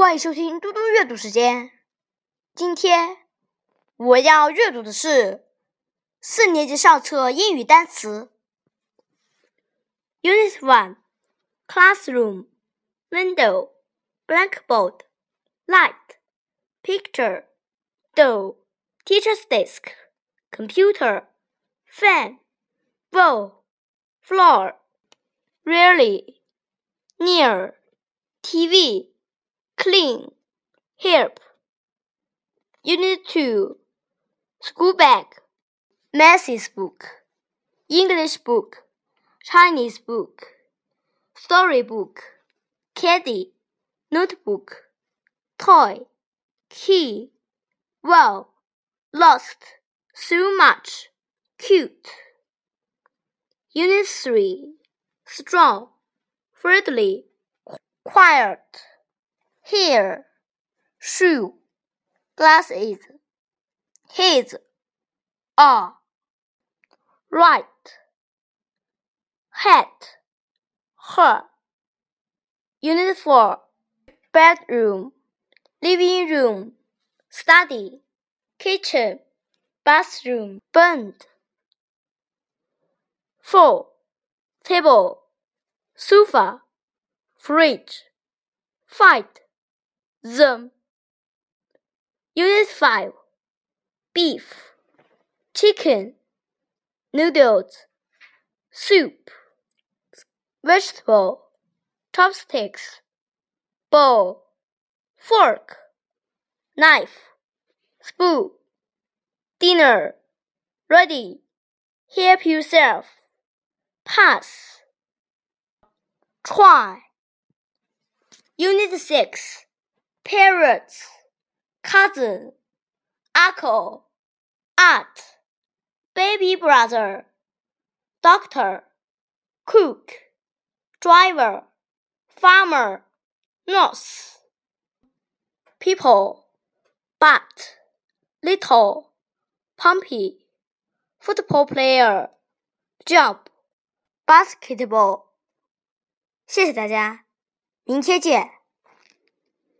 欢迎收听嘟嘟阅读时间。今天我要阅读的是四年级上册英语单词。Unit One: Classroom, window, blackboard, light, picture, door, teacher's desk，computer，fan，ball，floor，really，near，TV clean, help. Unit 2 School bag, Maths book, English book, Chinese book, story book, caddy, notebook, toy, key, wow, lost, so much, cute. Unit 3 Strong, friendly, quiet, hair, shoe, glasses, his, are, right, hat, her. Unit 4 Bedroom, living room, study, kitchen, bathroom, band. 4. Table, sofa, fridge, fight, them. Unit 5 Beef, chicken, noodles, soup, vegetable, chopsticks, bowl, fork, knife, spoon, dinner, ready, help yourself, pass, try. Unit 6 Parrots, cousin, uncle, aunt, baby brother, doctor, cook, driver, farmer, nurse. People, but, little, pumpy, football player, jump, basketball. 谢谢大家，明天见。